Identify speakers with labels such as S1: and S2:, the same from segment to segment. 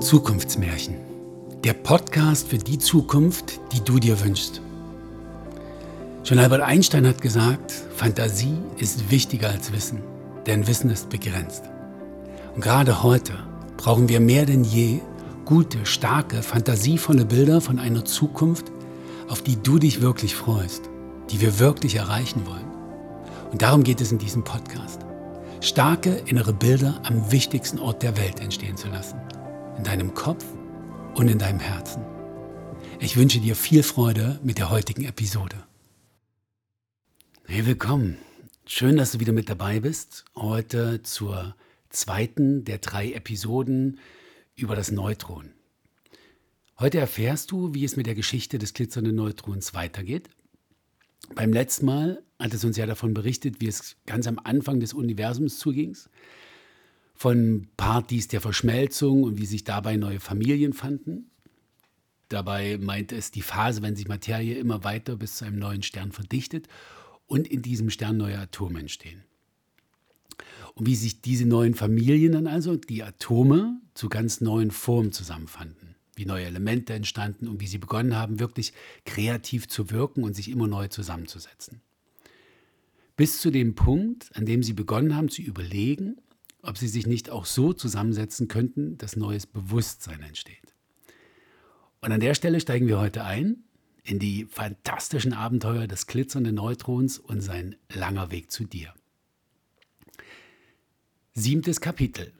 S1: Zukunftsmärchen. Der Podcast für die Zukunft, die du dir wünschst. Schon Albert Einstein hat gesagt, Fantasie ist wichtiger als Wissen, denn Wissen ist begrenzt. Und gerade heute brauchen wir mehr denn je gute, starke, fantasievolle Bilder von einer Zukunft, auf die du dich wirklich freust, die wir wirklich erreichen wollen. Und darum geht es in diesem Podcast. Starke innere Bilder am wichtigsten Ort der Welt entstehen zu lassen in deinem Kopf und in deinem Herzen. Ich wünsche dir viel Freude mit der heutigen Episode. Hey, willkommen. Schön, dass du wieder mit dabei bist. Heute zur zweiten der drei Episoden über das Neutron. Heute erfährst du, wie es mit der Geschichte des glitzernden Neutrons weitergeht. Beim letzten Mal hat es uns ja davon berichtet, wie es ganz am Anfang des Universums zuging von Partys der Verschmelzung und wie sich dabei neue Familien fanden. Dabei meint es die Phase, wenn sich Materie immer weiter bis zu einem neuen Stern verdichtet und in diesem Stern neue Atome entstehen. Und wie sich diese neuen Familien dann also, die Atome, zu ganz neuen Formen zusammenfanden. Wie neue Elemente entstanden und wie sie begonnen haben, wirklich kreativ zu wirken und sich immer neu zusammenzusetzen. Bis zu dem Punkt, an dem sie begonnen haben zu überlegen, ob sie sich nicht auch so zusammensetzen könnten, dass neues Bewusstsein entsteht. Und an der Stelle steigen wir heute ein in die fantastischen Abenteuer des glitzernden Neutrons und sein langer Weg zu dir. Siebtes Kapitel.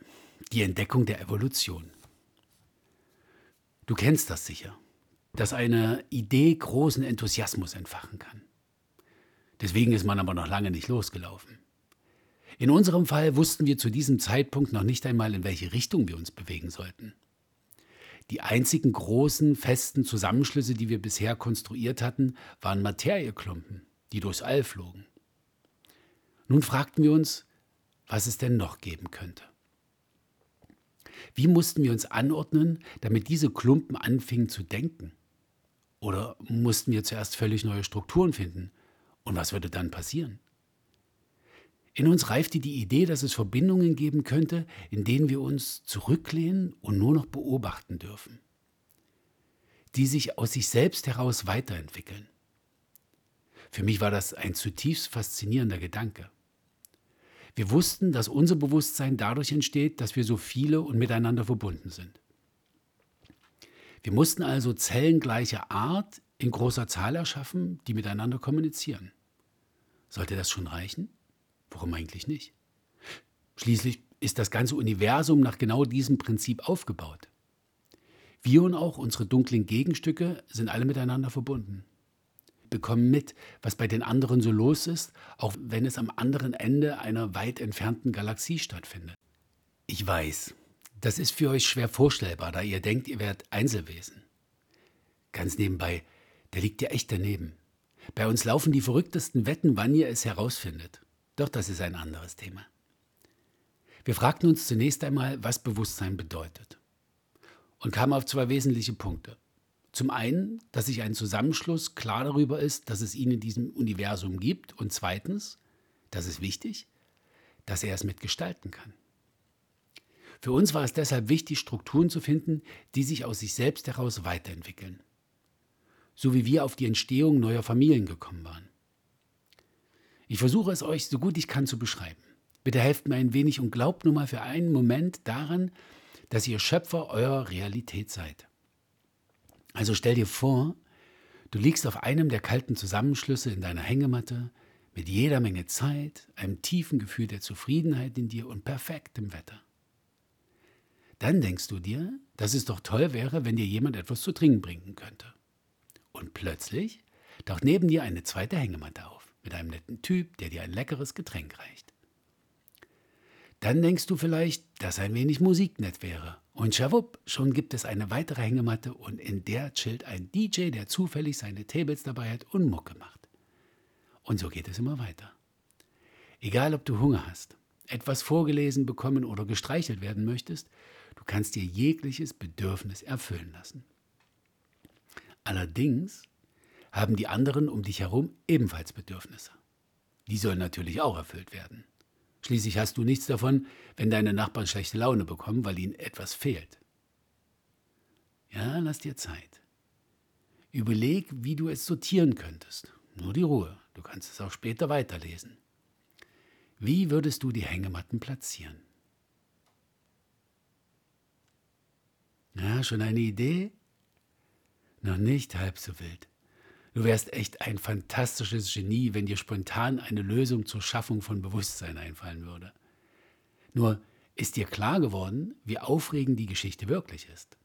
S1: Die Entdeckung der Evolution. Du kennst das sicher, dass eine Idee großen Enthusiasmus entfachen kann. Deswegen ist man aber noch lange nicht losgelaufen. In unserem Fall wussten wir zu diesem Zeitpunkt noch nicht einmal, in welche Richtung wir uns bewegen sollten. Die einzigen großen, festen Zusammenschlüsse, die wir bisher konstruiert hatten, waren Materieklumpen, die durchs All flogen. Nun fragten wir uns, was es denn noch geben könnte. Wie mussten wir uns anordnen, damit diese Klumpen anfingen zu denken? Oder mussten wir zuerst völlig neue Strukturen finden? Und was würde dann passieren? In uns reifte die Idee, dass es Verbindungen geben könnte, in denen wir uns zurücklehnen und nur noch beobachten dürfen, die sich aus sich selbst heraus weiterentwickeln. Für mich war das ein zutiefst faszinierender Gedanke. Wir wussten, dass unser Bewusstsein dadurch entsteht, dass wir so viele und miteinander verbunden sind. Wir mussten also Zellen gleicher Art in großer Zahl erschaffen, die miteinander kommunizieren. Sollte das schon reichen? Warum eigentlich nicht? Schließlich ist das ganze Universum nach genau diesem Prinzip aufgebaut. Wir und auch unsere dunklen Gegenstücke sind alle miteinander verbunden. Bekommen mit, was bei den anderen so los ist, auch wenn es am anderen Ende einer weit entfernten Galaxie stattfindet. Ich weiß, das ist für euch schwer vorstellbar, da ihr denkt, ihr wärt Einzelwesen. Ganz nebenbei, der liegt ja echt daneben. Bei uns laufen die verrücktesten Wetten, wann ihr es herausfindet. Doch das ist ein anderes Thema. Wir fragten uns zunächst einmal, was Bewusstsein bedeutet und kamen auf zwei wesentliche Punkte. Zum einen, dass sich ein Zusammenschluss klar darüber ist, dass es ihn in diesem Universum gibt und zweitens, das ist wichtig, dass er es mitgestalten kann. Für uns war es deshalb wichtig, Strukturen zu finden, die sich aus sich selbst heraus weiterentwickeln. So wie wir auf die Entstehung neuer Familien gekommen waren. Ich versuche es euch so gut ich kann zu beschreiben. Bitte helft mir ein wenig und glaubt nur mal für einen Moment daran, dass ihr Schöpfer eurer Realität seid. Also stell dir vor, du liegst auf einem der kalten Zusammenschlüsse in deiner Hängematte mit jeder Menge Zeit, einem tiefen Gefühl der Zufriedenheit in dir und perfektem Wetter. Dann denkst du dir, dass es doch toll wäre, wenn dir jemand etwas zu trinken bringen könnte. Und plötzlich taucht neben dir eine zweite Hängematte auf mit einem netten Typ, der dir ein leckeres Getränk reicht. Dann denkst du vielleicht, dass ein wenig Musik nett wäre. Und schawupp, schon gibt es eine weitere Hängematte und in der chillt ein DJ, der zufällig seine Tables dabei hat und Mucke macht. Und so geht es immer weiter. Egal, ob du Hunger hast, etwas vorgelesen bekommen oder gestreichelt werden möchtest, du kannst dir jegliches Bedürfnis erfüllen lassen. Allerdings haben die anderen um dich herum ebenfalls Bedürfnisse. Die sollen natürlich auch erfüllt werden. Schließlich hast du nichts davon, wenn deine Nachbarn schlechte Laune bekommen, weil ihnen etwas fehlt. Ja, lass dir Zeit. Überleg, wie du es sortieren könntest. Nur die Ruhe. Du kannst es auch später weiterlesen. Wie würdest du die Hängematten platzieren? Ja, schon eine Idee? Noch nicht halb so wild. Du wärst echt ein fantastisches Genie, wenn dir spontan eine Lösung zur Schaffung von Bewusstsein einfallen würde. Nur ist dir klar geworden, wie aufregend die Geschichte wirklich ist.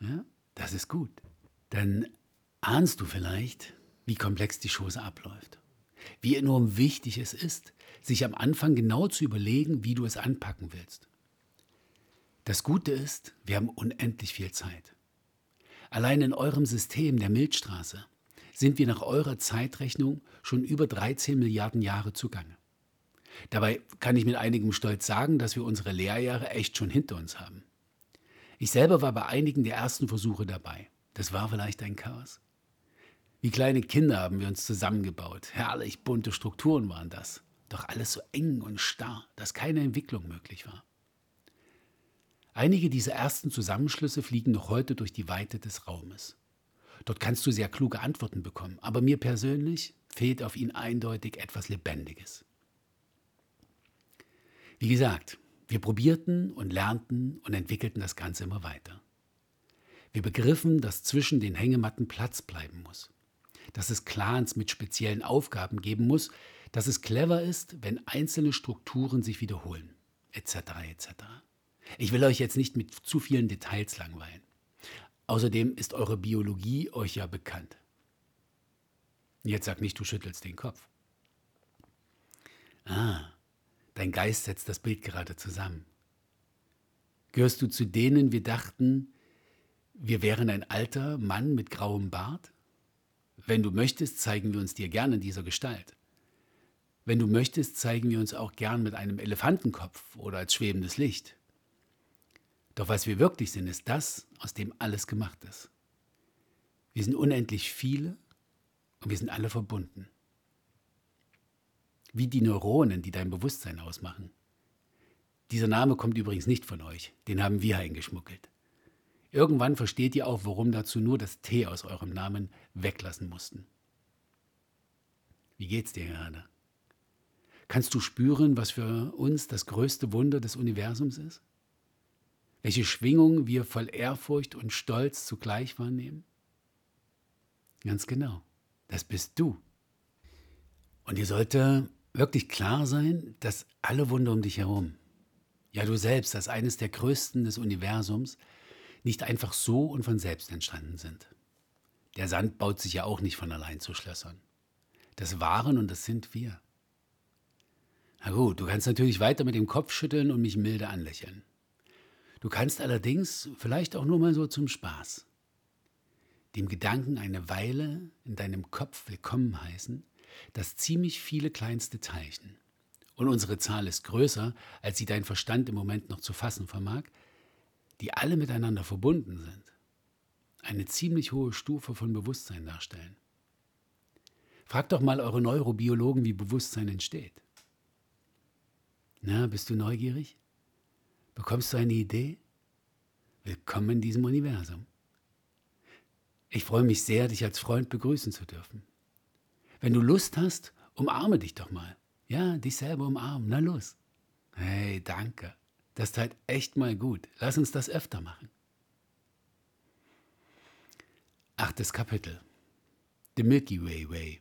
S1: Ja, das ist gut. Dann ahnst du vielleicht, wie komplex die Chose abläuft. Wie enorm wichtig es ist, sich am Anfang genau zu überlegen, wie du es anpacken willst. Das Gute ist, wir haben unendlich viel Zeit. Allein in eurem System der Milchstraße sind wir nach eurer Zeitrechnung schon über 13 Milliarden Jahre zugange. Dabei kann ich mit einigem Stolz sagen, dass wir unsere Lehrjahre echt schon hinter uns haben. Ich selber war bei einigen der ersten Versuche dabei. Das war vielleicht ein Chaos. Wie kleine Kinder haben wir uns zusammengebaut. Herrlich bunte Strukturen waren das. Doch alles so eng und starr, dass keine Entwicklung möglich war. Einige dieser ersten Zusammenschlüsse fliegen noch heute durch die Weite des Raumes. Dort kannst du sehr kluge Antworten bekommen, aber mir persönlich fehlt auf ihn eindeutig etwas Lebendiges. Wie gesagt, wir probierten und lernten und entwickelten das Ganze immer weiter. Wir begriffen, dass zwischen den Hängematten Platz bleiben muss, dass es Clans mit speziellen Aufgaben geben muss, dass es clever ist, wenn einzelne Strukturen sich wiederholen, etc. etc. Ich will euch jetzt nicht mit zu vielen Details langweilen. Außerdem ist eure Biologie euch ja bekannt. Jetzt sag nicht, du schüttelst den Kopf. Ah, dein Geist setzt das Bild gerade zusammen. Gehörst du zu denen, wir dachten, wir wären ein alter Mann mit grauem Bart? Wenn du möchtest, zeigen wir uns dir gerne in dieser Gestalt. Wenn du möchtest, zeigen wir uns auch gern mit einem Elefantenkopf oder als schwebendes Licht. Doch was wir wirklich sind, ist das, aus dem alles gemacht ist. Wir sind unendlich viele und wir sind alle verbunden. Wie die Neuronen, die dein Bewusstsein ausmachen. Dieser Name kommt übrigens nicht von euch, den haben wir eingeschmuggelt. Irgendwann versteht ihr auch, warum dazu nur das T aus eurem Namen weglassen mussten. Wie geht's dir gerade? Kannst du spüren, was für uns das größte Wunder des Universums ist? Welche Schwingung wir voll Ehrfurcht und Stolz zugleich wahrnehmen? Ganz genau, das bist du. Und dir sollte wirklich klar sein, dass alle Wunder um dich herum, ja du selbst als eines der größten des Universums, nicht einfach so und von selbst entstanden sind. Der Sand baut sich ja auch nicht von allein zu Schlössern. Das waren und das sind wir. Na gut, du kannst natürlich weiter mit dem Kopf schütteln und mich milde anlächeln. Du kannst allerdings, vielleicht auch nur mal so zum Spaß, dem Gedanken eine Weile in deinem Kopf willkommen heißen, dass ziemlich viele kleinste Teilchen, und unsere Zahl ist größer, als sie dein Verstand im Moment noch zu fassen vermag, die alle miteinander verbunden sind, eine ziemlich hohe Stufe von Bewusstsein darstellen. Fragt doch mal eure Neurobiologen, wie Bewusstsein entsteht. Na, bist du neugierig? Bekommst du eine Idee? Willkommen in diesem Universum. Ich freue mich sehr, dich als Freund begrüßen zu dürfen. Wenn du Lust hast, umarme dich doch mal. Ja, dich selber umarmen. Na los. Hey, danke. Das tat echt mal gut. Lass uns das öfter machen. Achtes Kapitel. The Milky Way Way.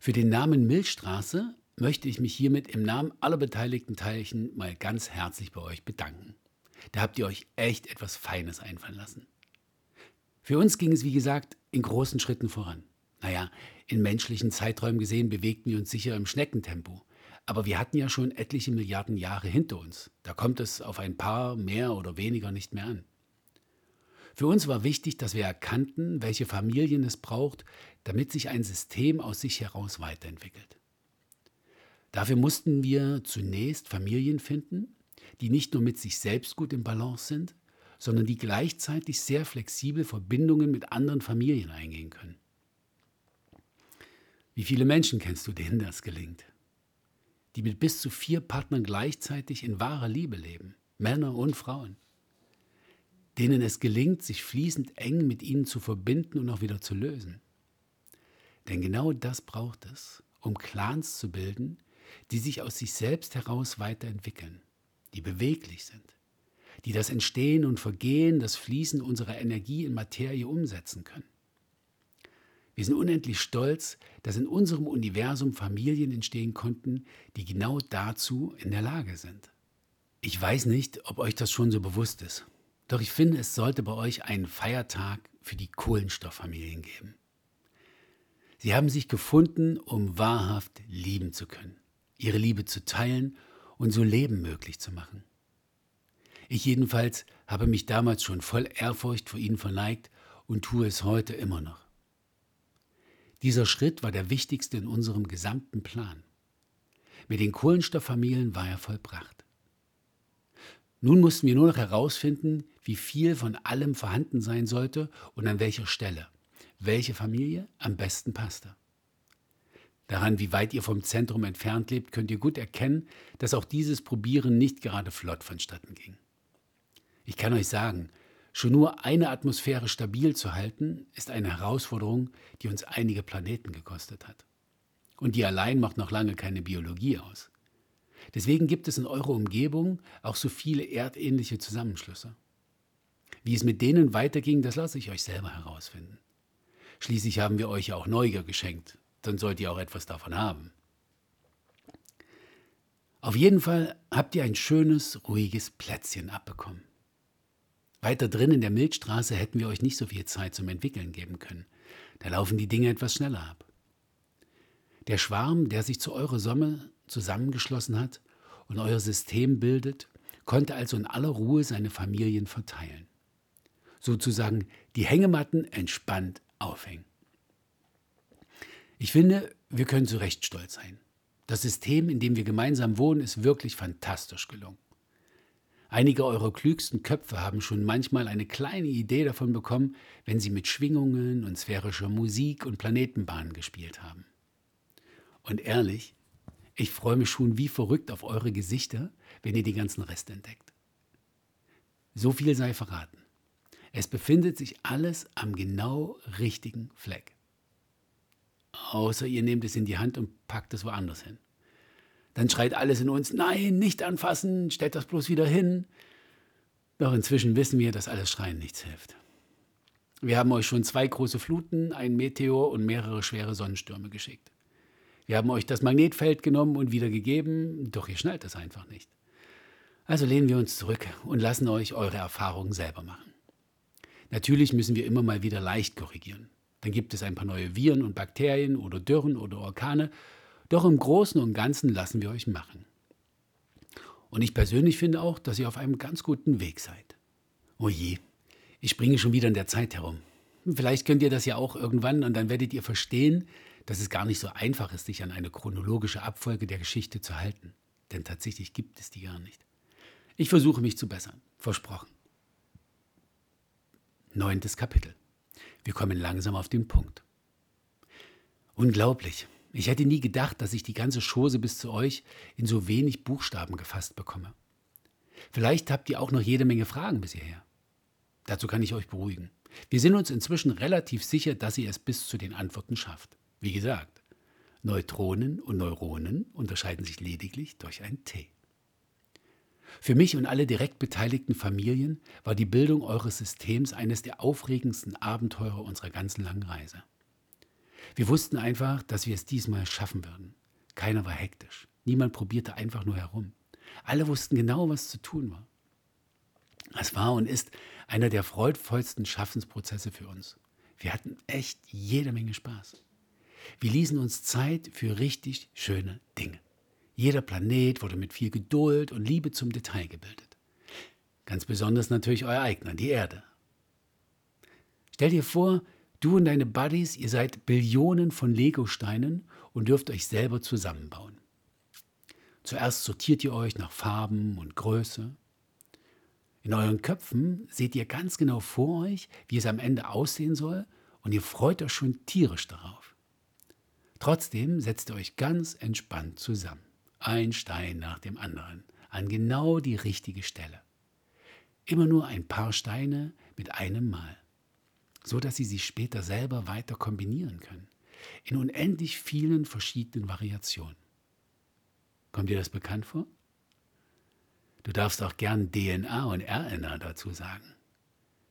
S1: Für den Namen Milchstraße möchte ich mich hiermit im Namen aller beteiligten Teilchen mal ganz herzlich bei euch bedanken. Da habt ihr euch echt etwas Feines einfallen lassen. Für uns ging es, wie gesagt, in großen Schritten voran. Naja, in menschlichen Zeiträumen gesehen bewegten wir uns sicher im Schneckentempo. Aber wir hatten ja schon etliche Milliarden Jahre hinter uns. Da kommt es auf ein paar mehr oder weniger nicht mehr an. Für uns war wichtig, dass wir erkannten, welche Familien es braucht, damit sich ein System aus sich heraus weiterentwickelt. Dafür mussten wir zunächst Familien finden, die nicht nur mit sich selbst gut im Balance sind, sondern die gleichzeitig sehr flexibel Verbindungen mit anderen Familien eingehen können. Wie viele Menschen kennst du, denen das gelingt? Die mit bis zu vier Partnern gleichzeitig in wahrer Liebe leben, Männer und Frauen. denen es gelingt, sich fließend eng mit ihnen zu verbinden und auch wieder zu lösen. Denn genau das braucht es, um Clans zu bilden, die sich aus sich selbst heraus weiterentwickeln, die beweglich sind, die das Entstehen und Vergehen, das Fließen unserer Energie in Materie umsetzen können. Wir sind unendlich stolz, dass in unserem Universum Familien entstehen konnten, die genau dazu in der Lage sind. Ich weiß nicht, ob euch das schon so bewusst ist, doch ich finde, es sollte bei euch einen Feiertag für die Kohlenstofffamilien geben. Sie haben sich gefunden, um wahrhaft lieben zu können, ihre Liebe zu teilen und so Leben möglich zu machen. Ich jedenfalls habe mich damals schon voll Ehrfurcht vor ihnen verneigt und tue es heute immer noch. Dieser Schritt war der wichtigste in unserem gesamten Plan. Mit den Kohlenstofffamilien war er vollbracht. Nun mussten wir nur noch herausfinden, wie viel von allem vorhanden sein sollte und an welcher Stelle welche Familie am besten passte. Daran, wie weit ihr vom Zentrum entfernt lebt, könnt ihr gut erkennen, dass auch dieses Probieren nicht gerade flott vonstatten ging. Ich kann euch sagen, schon nur eine Atmosphäre stabil zu halten, ist eine Herausforderung, die uns einige Planeten gekostet hat. Und die allein macht noch lange keine Biologie aus. Deswegen gibt es in eurer Umgebung auch so viele erdähnliche Zusammenschlüsse. Wie es mit denen weiterging, das lasse ich euch selber herausfinden. Schließlich haben wir euch ja auch Neugier geschenkt. Dann sollt ihr auch etwas davon haben. Auf jeden Fall habt ihr ein schönes, ruhiges Plätzchen abbekommen. Weiter drin in der Milchstraße hätten wir euch nicht so viel Zeit zum Entwickeln geben können. Da laufen die Dinge etwas schneller ab. Der Schwarm, der sich zu eurer Somme zusammengeschlossen hat und euer System bildet, konnte also in aller Ruhe seine Familien verteilen. Sozusagen die Hängematten entspannt aufhängen. Ich finde, wir können zu Recht stolz sein. Das System, in dem wir gemeinsam wohnen, ist wirklich fantastisch gelungen. Einige eurer klügsten Köpfe haben schon manchmal eine kleine Idee davon bekommen, wenn sie mit Schwingungen und sphärischer Musik und Planetenbahnen gespielt haben. Und ehrlich, ich freue mich schon wie verrückt auf eure Gesichter, wenn ihr die ganzen Reste entdeckt. So viel sei verraten. Es befindet sich alles am genau richtigen Fleck. Außer ihr nehmt es in die Hand und packt es woanders hin. Dann schreit alles in uns, nein, nicht anfassen, stellt das bloß wieder hin. Doch inzwischen wissen wir, dass alles Schreien nichts hilft. Wir haben euch schon zwei große Fluten, ein Meteor und mehrere schwere Sonnenstürme geschickt. Wir haben euch das Magnetfeld genommen und wieder gegeben, doch ihr schnallt es einfach nicht. Also lehnen wir uns zurück und lassen euch eure Erfahrungen selber machen. Natürlich müssen wir immer mal wieder leicht korrigieren. Dann gibt es ein paar neue Viren und Bakterien oder Dürren oder Orkane, doch im Großen und Ganzen lassen wir euch machen. Und ich persönlich finde auch, dass ihr auf einem ganz guten Weg seid. Oh je, ich springe schon wieder in der Zeit herum. Vielleicht könnt ihr das ja auch irgendwann und dann werdet ihr verstehen, dass es gar nicht so einfach ist, sich an eine chronologische Abfolge der Geschichte zu halten. Denn tatsächlich gibt es die gar nicht. Ich versuche mich zu bessern. Versprochen. Neuntes Kapitel. Wir kommen langsam auf den Punkt. Unglaublich. Ich hätte nie gedacht, dass ich die ganze Chose bis zu euch in so wenig Buchstaben gefasst bekomme. Vielleicht habt ihr auch noch jede Menge Fragen bis hierher. Dazu kann ich euch beruhigen. Wir sind uns inzwischen relativ sicher, dass ihr es bis zu den Antworten schafft. Wie gesagt, Neutronen und Neuronen unterscheiden sich lediglich durch ein T. Für mich und alle direkt beteiligten Familien war die Bildung eures Systems eines der aufregendsten Abenteuer unserer ganzen langen Reise. Wir wussten einfach, dass wir es diesmal schaffen würden. Keiner war hektisch. Niemand probierte einfach nur herum. Alle wussten genau, was zu tun war. Es war und ist einer der freudvollsten Schaffensprozesse für uns. Wir hatten echt jede Menge Spaß. Wir ließen uns Zeit für richtig schöne Dinge. Jeder Planet wurde mit viel Geduld und Liebe zum Detail gebildet. Ganz besonders natürlich euer eigener, die Erde. Stell dir vor, du und deine Buddies, ihr seid Billionen von Legosteinen und dürft euch selber zusammenbauen. Zuerst sortiert ihr euch nach Farben und Größe. In euren Köpfen seht ihr ganz genau vor euch, wie es am Ende aussehen soll, und ihr freut euch schon tierisch darauf. Trotzdem setzt ihr euch ganz entspannt zusammen ein Stein nach dem anderen, an genau die richtige Stelle. Immer nur ein paar Steine mit einem Mal, so dass Sie sie später selber weiter kombinieren können, in unendlich vielen verschiedenen Variationen. Kommt dir das bekannt vor? Du darfst auch gern DNA und RNA dazu sagen.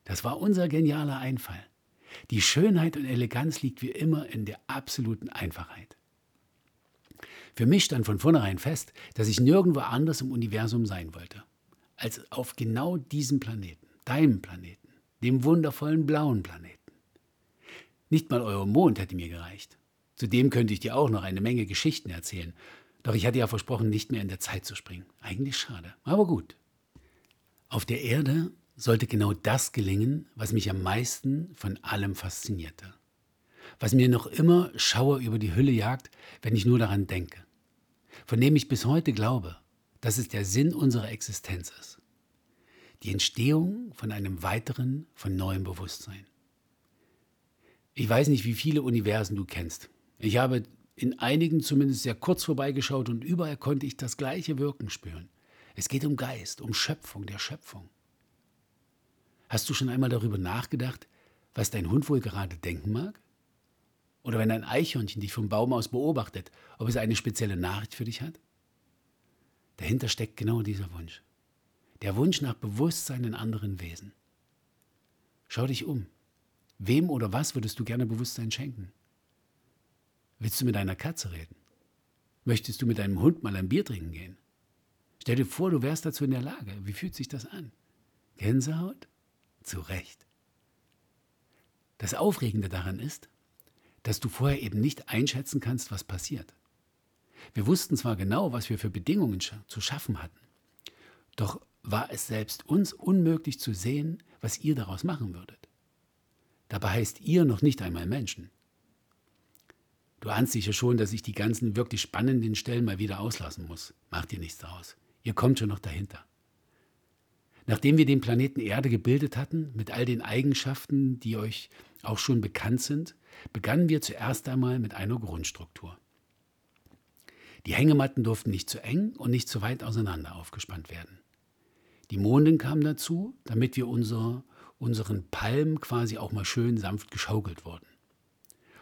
S1: Das war unser genialer Einfall. Die Schönheit und Eleganz liegt wie immer in der absoluten Einfachheit. Für mich stand von vornherein fest, dass ich nirgendwo anders im Universum sein wollte, als auf genau diesem Planeten, deinem Planeten, dem wundervollen blauen Planeten. Nicht mal euer Mond hätte mir gereicht. Zudem könnte ich dir auch noch eine Menge Geschichten erzählen, doch ich hatte ja versprochen, nicht mehr in der Zeit zu springen. Eigentlich schade, aber gut. Auf der Erde sollte genau das gelingen, was mich am meisten von allem faszinierte. Was mir noch immer Schauer über die Hülle jagt, wenn ich nur daran denke. Von dem ich bis heute glaube, dass es der Sinn unserer Existenz ist. Die Entstehung von einem weiteren, von neuem Bewusstsein. Ich weiß nicht, wie viele Universen du kennst. Ich habe in einigen zumindest sehr kurz vorbeigeschaut und überall konnte ich das gleiche Wirken spüren. Es geht um Geist, um Schöpfung der Schöpfung. Hast du schon einmal darüber nachgedacht, was dein Hund wohl gerade denken mag? Oder wenn ein Eichhörnchen dich vom Baum aus beobachtet, ob es eine spezielle Nachricht für dich hat? Dahinter steckt genau dieser Wunsch. Der Wunsch nach Bewusstsein in anderen Wesen. Schau dich um. Wem oder was würdest du gerne Bewusstsein schenken? Willst du mit deiner Katze reden? Möchtest du mit deinem Hund mal ein Bier trinken gehen? Stell dir vor, du wärst dazu in der Lage. Wie fühlt sich das an? Gänsehaut? Zu Recht. Das Aufregende daran ist, dass du vorher eben nicht einschätzen kannst, was passiert. Wir wussten zwar genau, was wir für Bedingungen zu schaffen hatten, doch war es selbst uns unmöglich zu sehen, was ihr daraus machen würdet. Dabei heißt ihr noch nicht einmal Menschen. Du ahnst sicher schon, dass ich die ganzen wirklich spannenden Stellen mal wieder auslassen muss. Macht dir nichts daraus. Ihr kommt schon noch dahinter. Nachdem wir den Planeten Erde gebildet hatten, mit all den Eigenschaften, die euch auch schon bekannt sind, begannen wir zuerst einmal mit einer Grundstruktur. Die Hängematten durften nicht zu eng und nicht zu weit auseinander aufgespannt werden. Die Mondin kam dazu, damit wir unser, unseren Palmen quasi auch mal schön sanft geschaukelt wurden.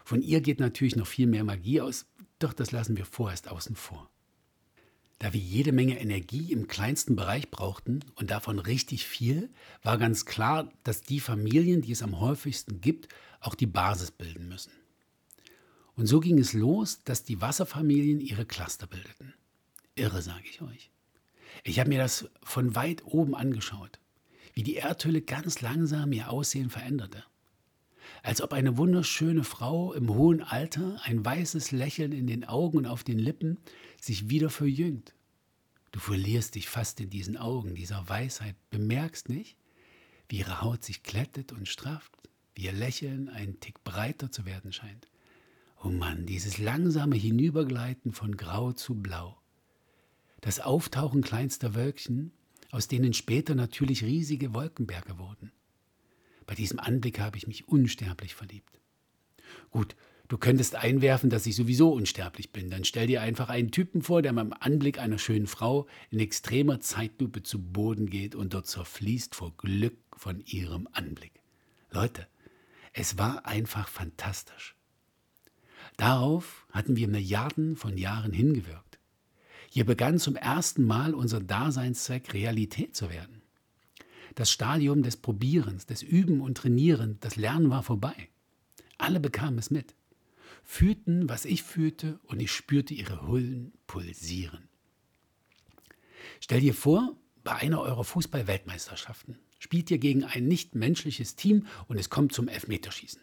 S1: Von ihr geht natürlich noch viel mehr Magie aus, doch das lassen wir vorerst außen vor. Da wir jede Menge Energie im kleinsten Bereich brauchten und davon richtig viel, war ganz klar, dass die Familien, die es am häufigsten gibt, auch die Basis bilden müssen. Und so ging es los, dass die Wasserfamilien ihre Cluster bildeten. Irre, sage ich euch. Ich habe mir das von weit oben angeschaut, wie die Erdhülle ganz langsam ihr Aussehen veränderte als ob eine wunderschöne Frau im hohen Alter, ein weißes Lächeln in den Augen und auf den Lippen, sich wieder verjüngt. Du verlierst dich fast in diesen Augen, dieser Weisheit, bemerkst nicht, wie ihre Haut sich glättet und strafft, wie ihr Lächeln einen Tick breiter zu werden scheint. Oh Mann, dieses langsame Hinübergleiten von Grau zu Blau. Das Auftauchen kleinster Wölkchen, aus denen später natürlich riesige Wolkenberge wurden. Bei diesem Anblick habe ich mich unsterblich verliebt. Gut, du könntest einwerfen, dass ich sowieso unsterblich bin. Dann stell dir einfach einen Typen vor, der beim Anblick einer schönen Frau in extremer Zeitlupe zu Boden geht und dort zerfließt vor Glück von ihrem Anblick. Leute, es war einfach fantastisch. Darauf hatten wir Milliarden von Jahren hingewirkt. Hier begann zum ersten Mal unser Daseinszweck Realität zu werden. Das Stadium des Probierens, des Üben und Trainieren, das Lernen war vorbei. Alle bekamen es mit, fühlten, was ich fühlte, und ich spürte ihre Hullen pulsieren. Stell dir vor, bei einer eurer Fußball-Weltmeisterschaften spielt ihr gegen ein nichtmenschliches Team und es kommt zum Elfmeterschießen.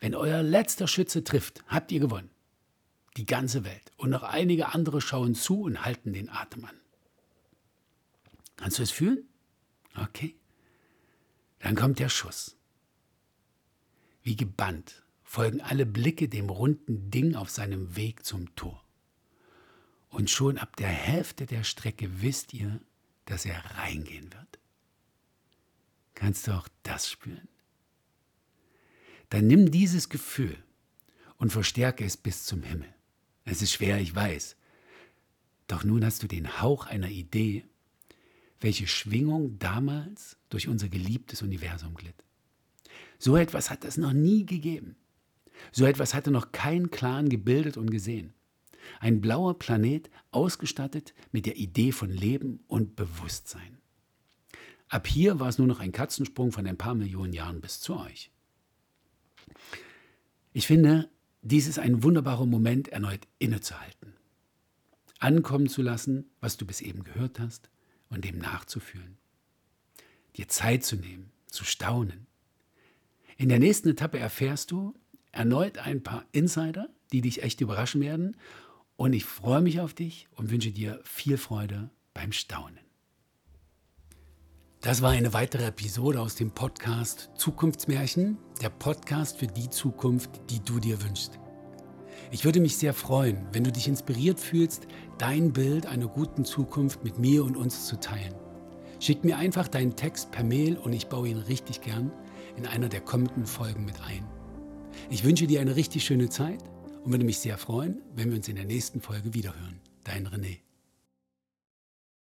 S1: Wenn euer letzter Schütze trifft, habt ihr gewonnen. Die ganze Welt und noch einige andere schauen zu und halten den Atem an. Kannst du es fühlen? Okay. Dann kommt der Schuss. Wie gebannt folgen alle Blicke dem runden Ding auf seinem Weg zum Tor. Und schon ab der Hälfte der Strecke wisst ihr, dass er reingehen wird. Kannst du auch das spüren? Dann nimm dieses Gefühl und verstärke es bis zum Himmel. Es ist schwer, ich weiß. Doch nun hast du den Hauch einer Idee, welche Schwingung damals durch unser geliebtes Universum glitt. So etwas hat es noch nie gegeben. So etwas hatte noch kein Clan gebildet und gesehen. Ein blauer Planet ausgestattet mit der Idee von Leben und Bewusstsein. Ab hier war es nur noch ein Katzensprung von ein paar Millionen Jahren bis zu euch. Ich finde, dies ist ein wunderbarer Moment, erneut innezuhalten. Ankommen zu lassen, was du bis eben gehört hast und dem nachzufühlen. Dir Zeit zu nehmen, zu staunen. In der nächsten Etappe erfährst du erneut ein paar Insider, die dich echt überraschen werden. Und ich freue mich auf dich und wünsche dir viel Freude beim Staunen. Das war eine weitere Episode aus dem Podcast Zukunftsmärchen, der Podcast für die Zukunft, die du dir wünschst. Ich würde mich sehr freuen, wenn du dich inspiriert fühlst, dein Bild einer guten Zukunft mit mir und uns zu teilen. Schick mir einfach deinen Text per Mail und ich baue ihn richtig gern in einer der kommenden Folgen mit ein. Ich wünsche dir eine richtig schöne Zeit und würde mich sehr freuen, wenn wir uns in der nächsten Folge wiederhören. Dein René.